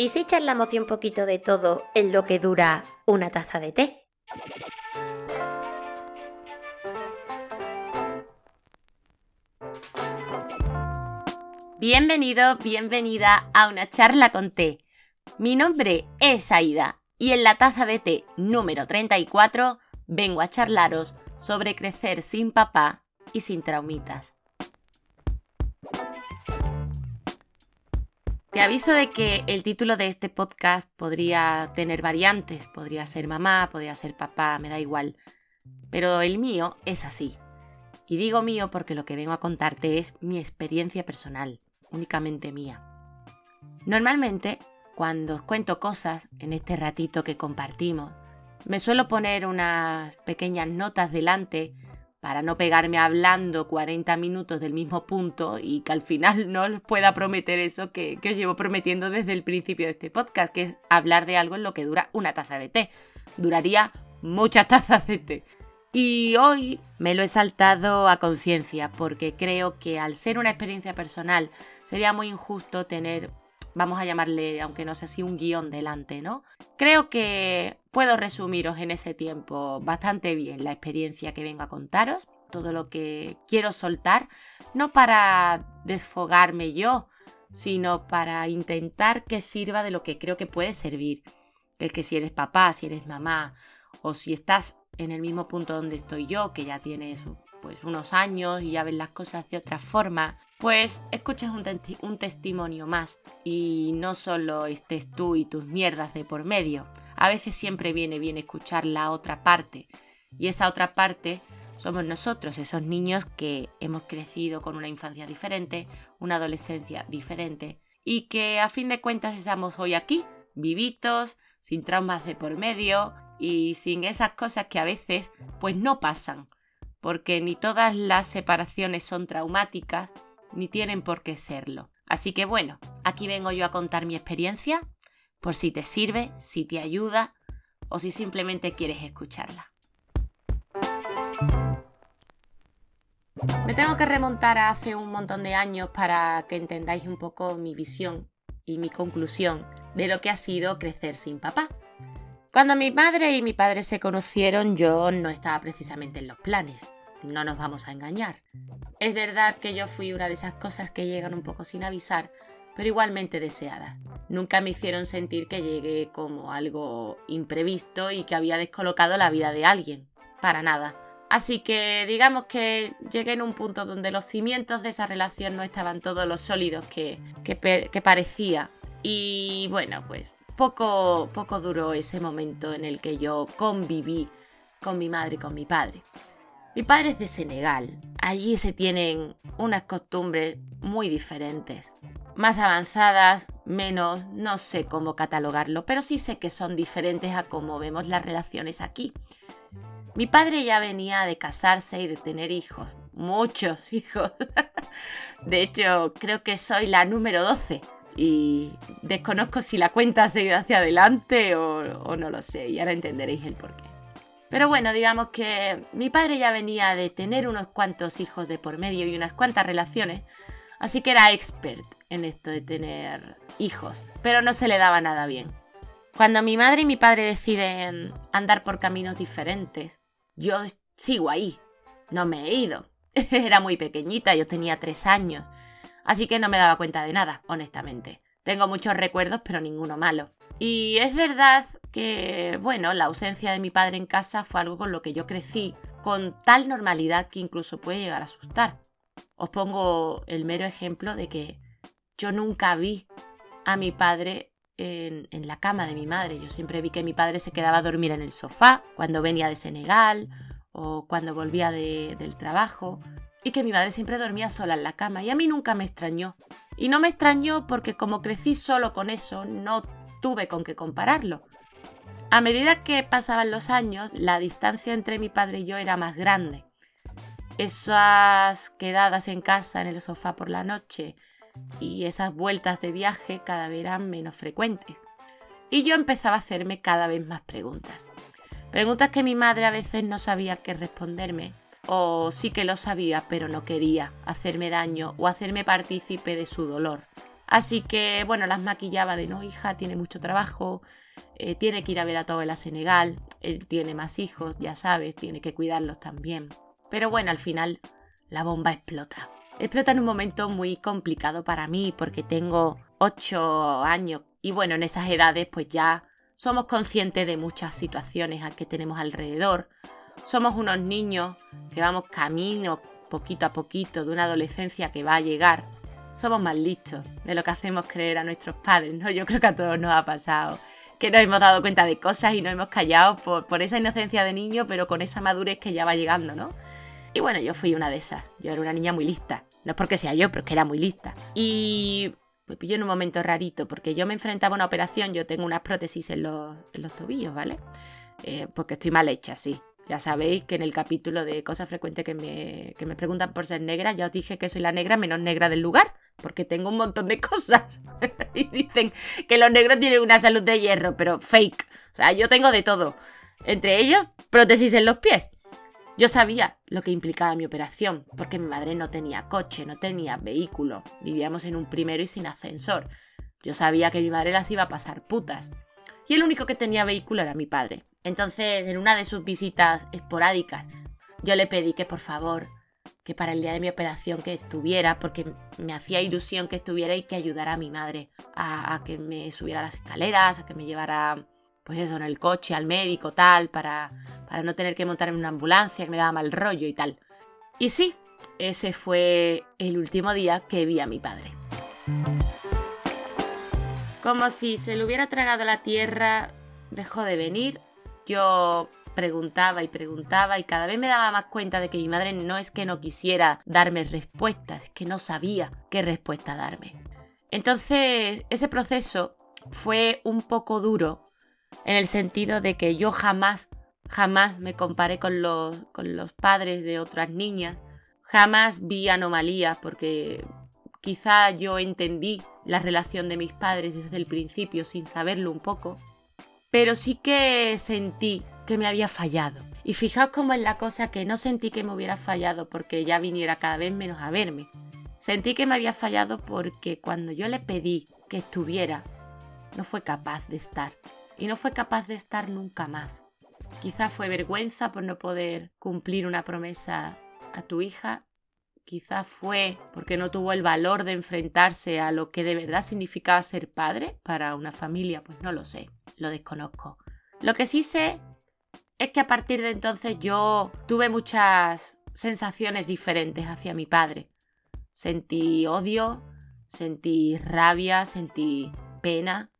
¿Y si charlamos un poquito de todo en lo que dura una taza de té? Bienvenido, bienvenida a una charla con té. Mi nombre es Aida y en la taza de té número 34 vengo a charlaros sobre crecer sin papá y sin traumitas. Te aviso de que el título de este podcast podría tener variantes, podría ser mamá, podría ser papá, me da igual. Pero el mío es así. Y digo mío porque lo que vengo a contarte es mi experiencia personal, únicamente mía. Normalmente, cuando os cuento cosas en este ratito que compartimos, me suelo poner unas pequeñas notas delante para no pegarme hablando 40 minutos del mismo punto y que al final no os pueda prometer eso que, que, os llevo prometiendo desde el principio de este podcast, que es hablar de algo en lo que dura una taza de té. Duraría muchas tazas de té. Y hoy me lo he saltado a conciencia porque creo que al ser una experiencia personal sería muy injusto tener vamos a llamarle, aunque no sea así, un guion delante, ¿no? Creo que puedo resumiros en ese tiempo bastante bien la experiencia que vengo a contaros, todo lo que quiero soltar, no para desfogarme yo, sino para intentar que sirva de lo que creo que puede servir. Es que si eres papá, si eres mamá, o si estás en el mismo punto donde estoy yo, que ya tienes pues unos años y ya ves las cosas de otra forma, pues escuchas un, un, testimonio más. Y no solo estés tú y tus mierdas de por medio. A veces siempre viene bien escuchar la otra parte. Y esa otra parte somos nosotros, esos niños que hemos crecido con una infancia diferente, una adolescencia diferente y que a fin de cuentas estamos hoy aquí, vivitos, sin traumas de por medio y sin esas cosas que a veces pues no pasan porque ni todas las separaciones son traumáticas, ni tienen por qué serlo. Así que bueno, aquí vengo yo a contar mi experiencia, por si te sirve, si te ayuda o si simplemente quieres escucharla. Me tengo que remontar a hace un montón de años para que entendáis un poco mi visión y mi conclusión de lo que ha sido crecer sin papá. Cuando mi madre y mi padre se conocieron yo no estaba precisamente en los planes, no nos vamos a engañar. Es verdad que yo fui una de esas cosas que llegan un poco sin avisar, pero igualmente deseadas. Nunca me hicieron sentir que llegué como algo imprevisto y que había descolocado la vida de alguien. Para nada. Así que digamos que llegué en un punto donde los cimientos de esa relación no estaban todos los sólidos que, que parecía. Y bueno, pues poco, poco duró ese momento en el que yo conviví con mi madre y con mi padre. Mi padre es de Senegal. Allí se tienen unas costumbres muy diferentes. Más avanzadas, menos, no sé cómo catalogarlo, pero sí sé que son diferentes a cómo vemos las relaciones aquí. Mi padre ya venía de casarse y de tener hijos, muchos hijos. De hecho, creo que soy la número 12 y desconozco si la cuenta ha seguido hacia adelante o, no lo sé, y ahora entenderéis el porqué. Pero bueno, digamos que mi padre ya venía de tener unos cuantos hijos de por medio y unas cuantas relaciones, así que era expert en esto de tener hijos, pero no se le daba nada bien. Cuando mi madre y mi padre deciden andar por caminos diferentes, yo sigo ahí, no me he ido. Era muy pequeñita, yo tenía tres años así que no me daba cuenta de nada, honestamente. Tengo muchos recuerdos, pero ninguno malo. Y es verdad que, bueno, la ausencia de mi padre en casa fue algo con lo que yo crecí con tal normalidad que incluso puede llegar a asustar. Os pongo el mero ejemplo de que yo nunca vi a mi padre en, la cama de mi madre. Yo siempre vi que mi padre se quedaba a dormir en el sofá cuando venía de Senegal o cuando volvía del trabajo y que mi madre siempre dormía sola en la cama y a mí nunca me extrañó. Y no me extrañó porque como crecí solo con eso, no tuve con qué compararlo. A medida que pasaban los años, la distancia entre mi padre y yo era más grande. Esas quedadas en casa en el sofá por la noche y esas vueltas de viaje cada vez eran menos frecuentes. Y yo empezaba a hacerme cada vez más preguntas. Preguntas que mi madre a veces no sabía qué responderme o sí que lo sabía pero no quería hacerme daño o hacerme partícipe de su dolor. Así que, bueno, las maquillaba de no, hija, tiene mucho trabajo, eh, tiene que ir a ver a tu abuela Senegal, él tiene más hijos, ya sabes, tiene que cuidarlos también. Pero bueno, al final la bomba explota. Explota en un momento muy complicado para mí porque tengo 8 años y bueno, en esas edades pues ya somos conscientes de muchas situaciones que tenemos alrededor. Somos unos niños que vamos camino poquito a poquito de una adolescencia que va a llegar. Somos más listos de lo que hacemos creer a nuestros padres, ¿no? Yo creo que a todos nos ha pasado que nos hemos dado cuenta de cosas y nos hemos callado por, esa inocencia de niño, pero con esa madurez que ya va llegando, ¿no? Y bueno, yo fui una de esas. Yo era una niña muy lista. No es porque sea yo, pero es que era muy lista. Y me pilló en un momento rarito, porque yo me enfrentaba a una operación, yo tengo unas prótesis en los, tobillos, ¿vale? Eh, porque estoy mal hecha, sí. Ya sabéis que en el capítulo de cosas frecuentes que me, que me preguntan por ser negra, ya os dije que soy la negra menos negra del lugar porque tengo un montón de cosas. y dicen que los negros tienen una salud de hierro, pero fake. O sea, yo tengo de todo. Entre ellos, prótesis en los pies. Yo sabía lo que implicaba mi operación, porque mi madre no tenía coche, no tenía vehículo. Vivíamos en un primero y sin ascensor. Yo sabía que mi madre las iba a pasar putas. Y el único que tenía vehículo era mi padre. Entonces, en una de sus visitas esporádicas, yo le pedí que por favor que para el día de mi operación que estuviera, porque me hacía ilusión que estuviera y que ayudara a mi madre a, que me subiera las escaleras, a que me llevara, pues eso, en el coche, al médico, tal, para, para no tener que montar en una ambulancia, que me daba mal rollo y tal. Y sí, ese fue el último día que vi a mi padre. Como si se le hubiera tragado la tierra, dejó de venir. Yo preguntaba y preguntaba y cada vez me daba más cuenta de que mi madre no es que no quisiera darme respuestas, es que no sabía qué respuesta darme. Entonces, ese proceso fue un poco duro en el sentido de que yo jamás, jamás me comparé con los, con los padres de otras niñas, jamás vi anomalías porque quizá yo entendí la relación de mis padres desde el principio sin saberlo un poco, pero sí que sentí que me había fallado. Y fijaos cómo es la cosa que no sentí que me hubiera fallado porque ella viniera cada vez menos a verme. Sentí que me había fallado porque cuando yo le pedí que estuviera, no fue capaz de estar. Y no fue capaz de estar nunca más. Quizá fue vergüenza por no poder cumplir una promesa a tu hija. Quizá fue porque no tuvo el valor de enfrentarse a lo que de verdad significaba ser padre para una familia. Pues no lo sé, lo desconozco. Lo que sí sé es que a partir de entonces yo tuve muchas sensaciones diferentes hacia mi padre. Sentí odio, sentí rabia, sentí pena.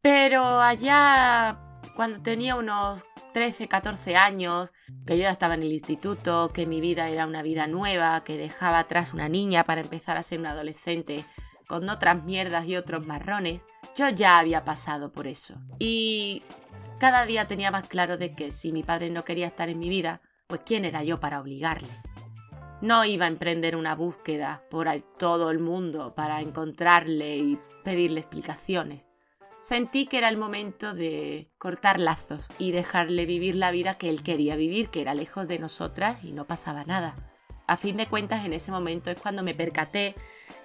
Pero allá, cuando tenía unos 13, 14 años, que yo ya estaba en el instituto, que mi vida era una vida nueva, que dejaba atrás una niña para empezar a ser una adolescente con otras mierdas y otros marrones, yo ya había pasado por eso. Y cada día tenía más claro de que si mi padre no quería estar en mi vida, pues quién era yo para obligarle. No iba a emprender una búsqueda por todo el mundo para encontrarle y pedirle explicaciones. Sentí que era el momento de cortar lazos y dejarle vivir la vida que él quería vivir, que era lejos de nosotras y no pasaba nada. A fin de cuentas, en ese momento es cuando me percaté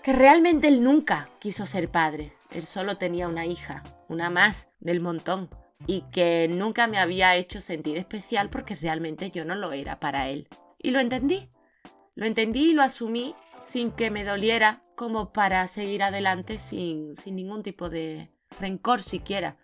que realmente él nunca quiso ser padre. Él solo tenía una hija, una más del montón y que nunca me había hecho sentir especial porque realmente yo no lo era para él. Y lo entendí. Lo entendí y lo asumí sin que me doliera como para seguir adelante sin, sin ningún tipo de rencor siquiera.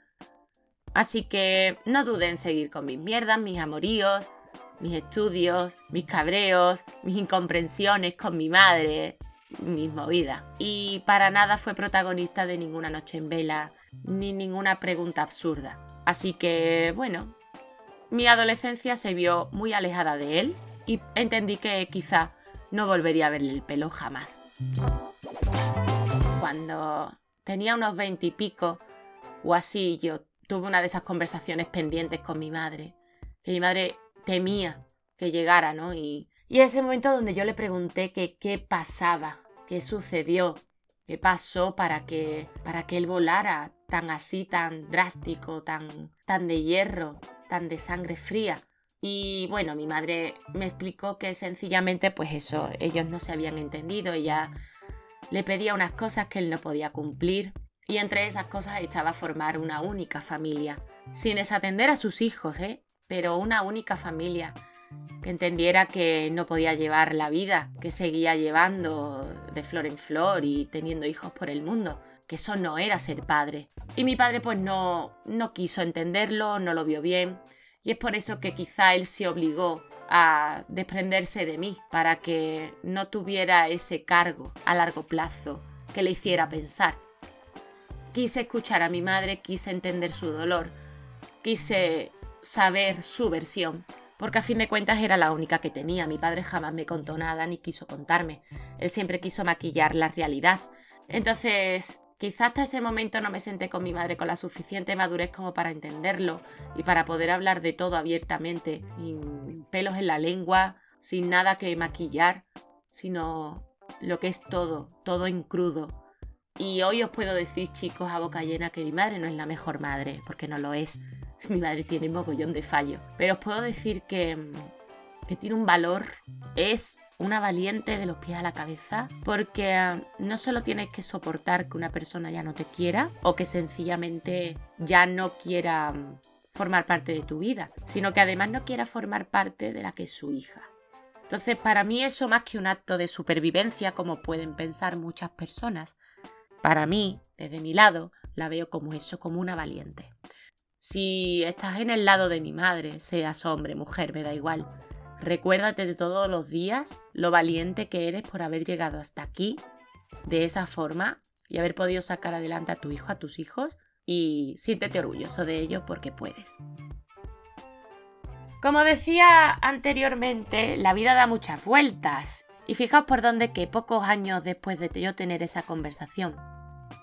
Así que no duden en seguir con mis mierdas, mis amoríos, mis estudios, mis cabreos, mis incomprensiones con mi madre, mis movidas. Y para nada fue protagonista de ninguna noche en vela, ni ninguna pregunta absurda. Así que, bueno, mi adolescencia se vio muy alejada de él y entendí que quizá no volvería a verle el pelo jamás. Cuando tenía unos veintipico o así, yo tuve una de esas conversaciones pendientes con mi madre, que mi madre temía que llegara, ¿no? Y, y ese momento donde yo le pregunté que qué pasaba, qué sucedió, qué pasó para que, para que él volara tan así, tan drástico, tan, tan de hierro, tan de sangre fría. Y bueno, mi madre me explicó que sencillamente pues eso, ellos no se habían entendido, ella le pedía unas cosas que él no podía cumplir, y entre esas cosas estaba formar una única familia, sin desatender a sus hijos, ¿eh? Pero una única familia, que entendiera que no podía llevar la vida que seguía llevando de flor en flor y teniendo hijos por el mundo, que eso no era ser padre. Y mi padre pues no, no quiso entenderlo, no lo vio bien, y es por eso que quizá él se obligó a desprenderse de mí, para que no tuviera ese cargo a largo plazo que le hiciera pensar. Quise escuchar a mi madre, quise entender su dolor, quise saber su versión, porque a fin de cuentas era la única que tenía. Mi padre jamás me contó nada ni quiso contarme. Él siempre quiso maquillar la realidad. Entonces, quizás hasta ese momento no me senté con mi madre con la suficiente madurez como para entenderlo y para poder hablar de todo abiertamente, pelos en la lengua, sin nada que maquillar, sino lo que es todo, todo en crudo. Y hoy os puedo decir, chicos, a boca llena, que mi madre no es la mejor madre, porque no lo es. Mi madre tiene mogollón de fallo. Pero os puedo decir que, que tiene un valor, es una valiente de los pies a la cabeza, porque ah, no solo tienes que soportar que una persona ya no te quiera o que sencillamente ya no quiera mm, formar parte de tu vida, sino que además no quiera formar parte de la que es su hija. Entonces, para mí eso más que un acto de supervivencia, como pueden pensar muchas personas, para mí, desde mi lado, la veo como eso, como una valiente. Si estás en el lado de mi madre, seas hombre, mujer, me da igual, recuérdate de todos los días lo valiente que eres por haber llegado hasta aquí de esa forma y haber podido sacar adelante a tu hijo, a tus hijos y siéntete orgulloso de ello porque puedes. Como decía anteriormente, la vida da muchas vueltas y fijaos por dónde que pocos años después de yo tener esa conversación,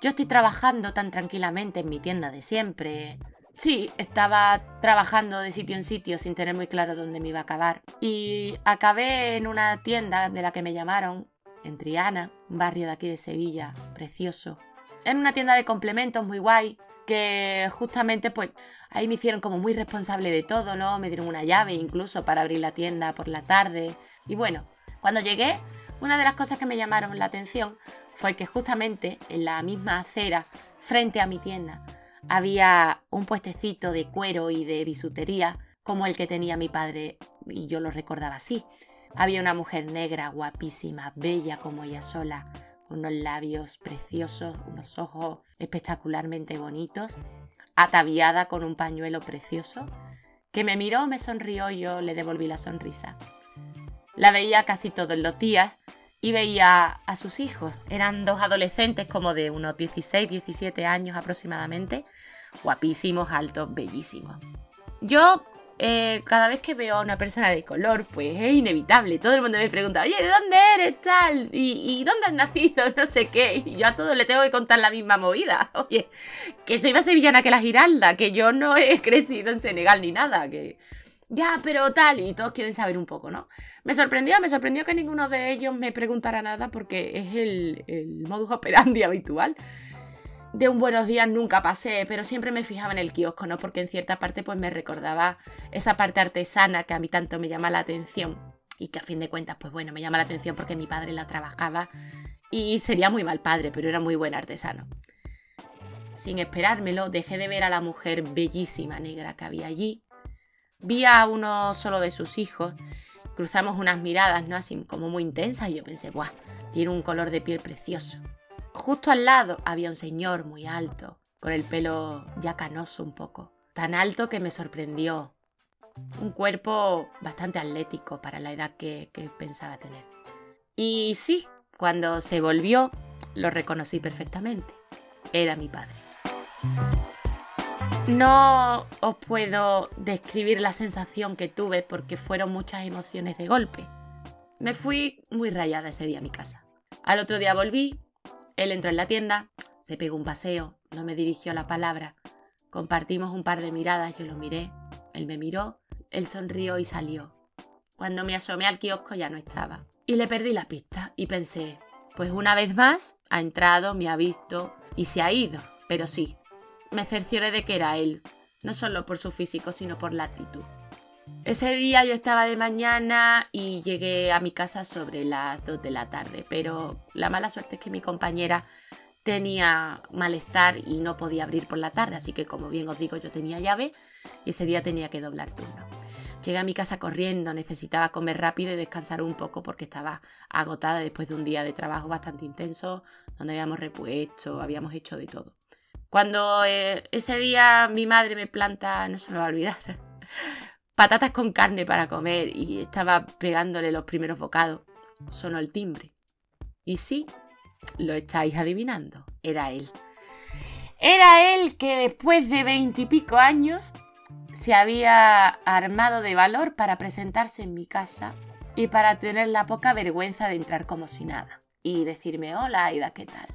yo estoy trabajando tan tranquilamente en mi tienda de siempre. Sí, estaba trabajando de sitio en sitio sin tener muy claro dónde me iba a acabar. Y acabé en una tienda de la que me llamaron, en Triana, un barrio de aquí de Sevilla, precioso. En una tienda de complementos muy guay, que justamente pues ahí me hicieron como muy responsable de todo, ¿no? Me dieron una llave incluso para abrir la tienda por la tarde. Y bueno, cuando llegué, una de las cosas que me llamaron la atención fue que justamente en la misma acera, frente a mi tienda, había un puestecito de cuero y de bisutería como el que tenía mi padre y yo lo recordaba así. Había una mujer negra, guapísima, bella como ella sola, unos labios preciosos, unos ojos espectacularmente bonitos, ataviada con un pañuelo precioso, que me miró, me sonrió yo le devolví la sonrisa. La veía casi todos los días y veía a sus hijos. Eran dos adolescentes como de unos 16, 17 años aproximadamente, guapísimos, altos, bellísimos. Yo eh, cada vez que veo a una persona de color, pues es inevitable. Todo el mundo me pregunta, oye, ¿de dónde eres tal? ¿Y, ¿Y, dónde has nacido? No sé qué. Y yo a todos le tengo que contar la misma movida. Oye, que soy más sevillana que la Giralda, que yo no he crecido en Senegal ni nada, que ya, pero tal, y todos quieren saber un poco, ¿no? Me sorprendió, me sorprendió que ninguno de ellos me preguntara nada porque es el modus operandi habitual. De un buenos días nunca pasé, pero siempre me fijaba en el kiosco, ¿no? Porque en cierta parte pues me recordaba esa parte artesana que a mí tanto me llama la atención y que a fin de cuentas pues bueno, me llama la atención porque mi padre la trabajaba y sería muy mal padre, pero era muy buen artesano. Sin esperármelo, dejé de ver a la mujer bellísima negra que había allí Vi a uno solo de sus hijos, cruzamos unas miradas, ¿no? Así como muy intensas y yo pensé, ¡buah! Tiene un color de piel precioso. Justo al lado había un señor muy alto, con el pelo ya canoso un poco, tan alto que me sorprendió. Un cuerpo bastante atlético para la edad que, pensaba tener. Y sí, cuando se volvió, lo reconocí perfectamente. Era mi padre. No os puedo describir la sensación que tuve porque fueron muchas emociones de golpe. Me fui muy rayada ese día a mi casa. Al otro día volví, él entró en la tienda, se pegó un paseo, no me dirigió la palabra. Compartimos un par de miradas, yo lo miré, él me miró, él sonrió y salió. Cuando me asomé al kiosco ya no estaba. Y le perdí la pista y pensé, pues una vez más ha entrado, me ha visto y se ha ido. Pero sí, me cercioré de que era él, no solo por su físico, sino por la actitud. Ese día yo estaba de mañana y llegué a mi casa sobre las 2 de la tarde, pero la mala suerte es que mi compañera tenía malestar y no podía abrir por la tarde, así que como bien os digo yo tenía llave y ese día tenía que doblar turno. Llegué a mi casa corriendo, necesitaba comer rápido y descansar un poco porque estaba agotada después de un día de trabajo bastante intenso, donde habíamos repuesto, habíamos hecho de todo. Cuando eh, ese día mi madre me planta, no se me va a olvidar, patatas con carne para comer y estaba pegándole los primeros bocados, sonó el timbre. Y sí, lo estáis adivinando, era él. Era él que después de veintipico años se había armado de valor para presentarse en mi casa y para tener la poca vergüenza de entrar como si nada y decirme hola Aida, ¿qué tal?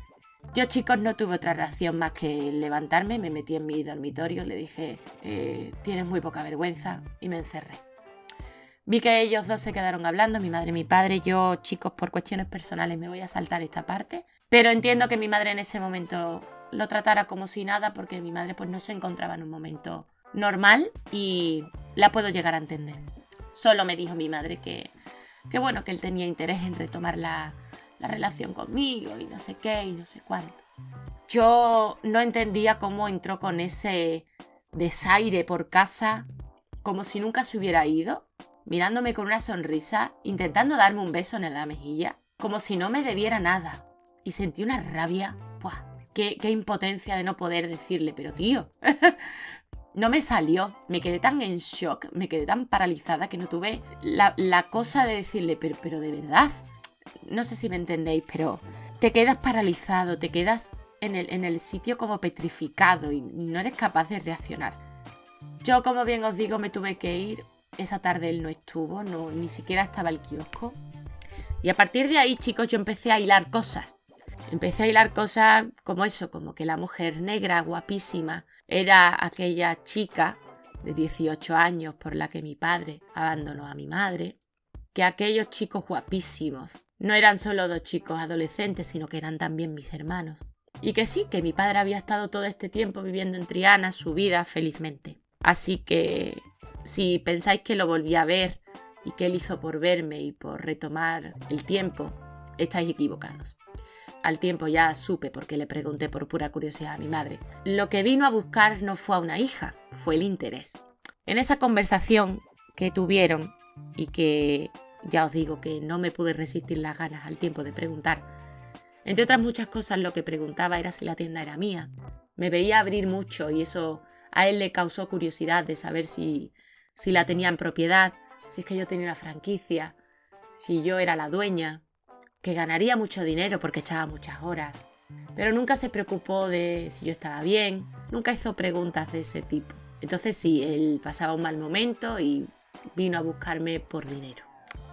Yo chicos no tuve otra reacción más que levantarme, me metí en mi dormitorio, le dije, eh, tienes muy poca vergüenza y me encerré. Vi que ellos dos se quedaron hablando, mi madre y mi padre. Yo, chicos, por cuestiones personales me voy a saltar esta parte. Pero entiendo que mi madre en ese momento lo tratara como si nada porque mi madre pues no se encontraba en un momento normal y la puedo llegar a entender. Solo me dijo mi madre que, que bueno, que él tenía interés en retomar la, la relación conmigo y no sé qué y no sé cuánto. Yo no entendía cómo entró con ese desaire por casa, como si nunca se hubiera ido, mirándome con una sonrisa, intentando darme un beso en la mejilla, como si no me debiera nada. Y sentí una rabia. ¡Buah! Qué, qué impotencia de no poder decirle, pero tío, no me salió. Me quedé tan en shock, me quedé tan paralizada que no tuve la, cosa de decirle, pero, pero de verdad. No sé si me entendéis, pero te quedas paralizado, te quedas en el, en el sitio como petrificado y no eres capaz de reaccionar. Yo, como bien os digo, me tuve que ir. Esa tarde él no estuvo, no, ni siquiera estaba el kiosco. Y a partir de ahí, chicos, yo empecé a hilar cosas. Empecé a hilar cosas como eso, como que la mujer negra, guapísima, era aquella chica de 18 años por la que mi padre abandonó a mi madre, que aquellos chicos guapísimos no eran solo dos chicos adolescentes, sino que eran también mis hermanos. Y que sí, que mi padre había estado todo este tiempo viviendo en Triana su vida felizmente. Así que si pensáis que lo volví a ver y que él hizo por verme y por retomar el tiempo, estáis equivocados. Al tiempo ya supe porque le pregunté por pura curiosidad a mi madre. Lo que vino a buscar no fue a una hija, fue el interés. En esa conversación que tuvieron y que ya os digo que no me pude resistir las ganas al tiempo de preguntar, entre otras muchas cosas lo que preguntaba era si la tienda era mía. Me veía abrir mucho y eso a él le causó curiosidad de saber si, si la tenía en propiedad, si es que yo tenía una franquicia, si yo era la dueña, que ganaría mucho dinero porque echaba muchas horas, pero nunca se preocupó de si yo estaba bien, nunca hizo preguntas de ese tipo. Entonces sí, él pasaba un mal momento y vino a buscarme por dinero.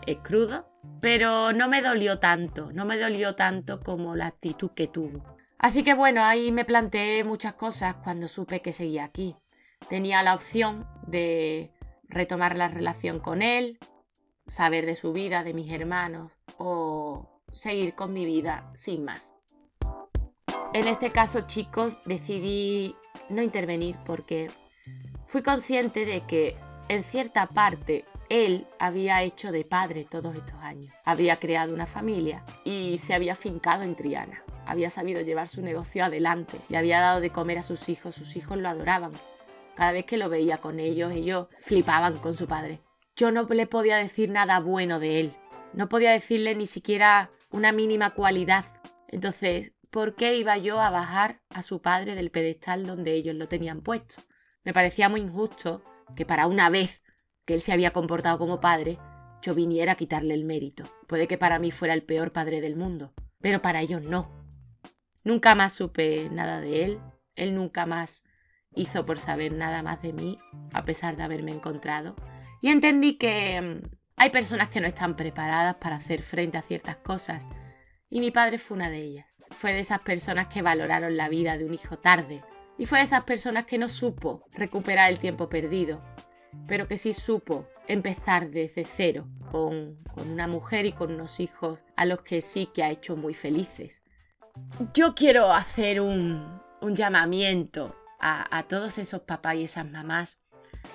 Es crudo, pero no me dolió tanto, no me dolió tanto como la actitud que tuvo. Así que bueno, ahí me planteé muchas cosas cuando supe que seguía aquí. Tenía la opción de retomar la relación con él, saber de su vida, de mis hermanos, o seguir con mi vida sin más. En este caso, chicos, decidí no intervenir porque fui consciente de que en cierta parte él había hecho de padre todos estos años. Había creado una familia y se había fincado en Triana. Había sabido llevar su negocio adelante y había dado de comer a sus hijos. Sus hijos lo adoraban. Cada vez que lo veía con ellos, ellos flipaban con su padre. Yo no le podía decir nada bueno de él. No podía decirle ni siquiera una mínima cualidad. Entonces, ¿por qué iba yo a bajar a su padre del pedestal donde ellos lo tenían puesto? Me parecía muy injusto que para una vez que él se había comportado como padre, yo viniera a quitarle el mérito. Puede que para mí fuera el peor padre del mundo, pero para ellos no. Nunca más supe nada de él, él nunca más hizo por saber nada más de mí, a pesar de haberme encontrado. Y entendí que mm, hay personas que no están preparadas para hacer frente a ciertas cosas y mi padre fue una de ellas. Fue de esas personas que valoraron la vida de un hijo tarde y fue de esas personas que no supo recuperar el tiempo perdido, pero que sí supo empezar desde cero con, una mujer y con unos hijos a los que sí que ha hecho muy felices. Yo quiero hacer un, llamamiento a, a todos esos papás y esas mamás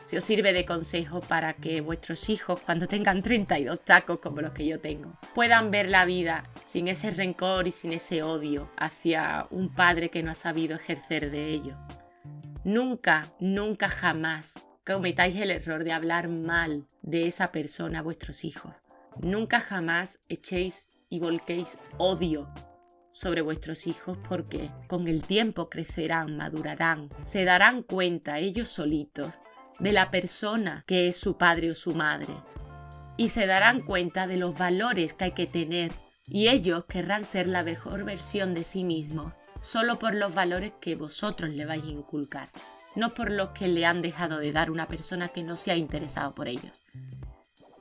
si os sirve de consejo para que vuestros hijos, cuando tengan 32 tacos como los que yo tengo, puedan ver la vida sin ese rencor y sin ese odio hacia un padre que no ha sabido ejercer de ello. Nunca, nunca jamás cometáis el error de hablar mal de esa persona a vuestros hijos. Nunca jamás echéis y volquéis odio sobre vuestros hijos porque con el tiempo crecerán, madurarán, se darán cuenta ellos solitos de la persona que es su padre o su madre y se darán cuenta de los valores que hay que tener y ellos querrán ser la mejor versión de sí mismos solo por los valores que vosotros le vais a inculcar, no por los que le han dejado de dar una persona que no se ha interesado por ellos.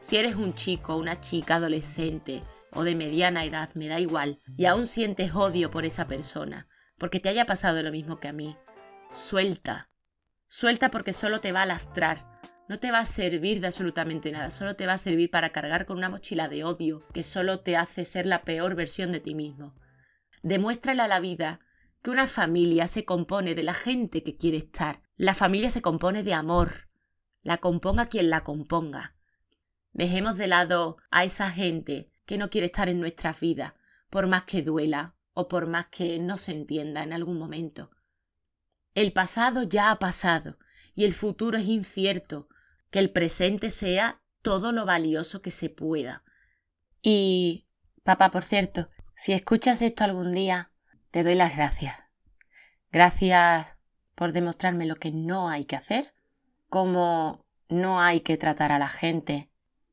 Si eres un chico, una chica adolescente o de mediana edad, me da igual, y aún sientes odio por esa persona, porque te haya pasado lo mismo que a mí, suelta. Suelta porque solo te va a lastrar, no te va a servir de absolutamente nada, solo te va a servir para cargar con una mochila de odio que solo te hace ser la peor versión de ti mismo. Demuéstrale a la vida que una familia se compone de la gente que quiere estar. La familia se compone de amor. La componga quien la componga. Dejemos de lado a esa gente que no quiere estar en nuestras vidas, por más que duela o por más que no se entienda en algún momento. El pasado ya ha pasado y el futuro es incierto, que el presente sea todo lo valioso que se pueda. Y, papá, por cierto, si escuchas esto algún día, te doy las gracias. Gracias por demostrarme lo que no hay que hacer, cómo no hay que tratar a la gente,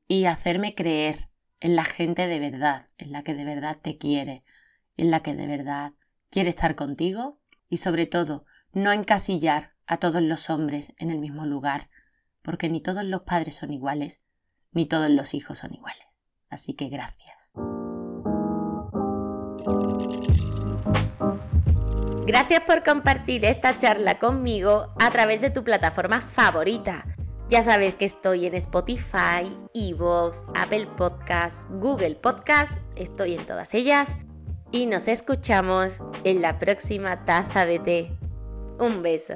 y hacerme creer en la gente de verdad, en la que de verdad te quiere, en la que de verdad quiere estar contigo y sobre todo no encasillar a todos los hombres en el mismo lugar, porque ni todos los padres son iguales, ni todos los hijos son iguales. Así que gracias. Gracias por compartir esta charla conmigo a través de tu plataforma favorita ya sabes que estoy en Spotify, Evox, Apple Podcasts, Google Podcasts, estoy en todas ellas y nos escuchamos en la próxima taza de té. Un beso.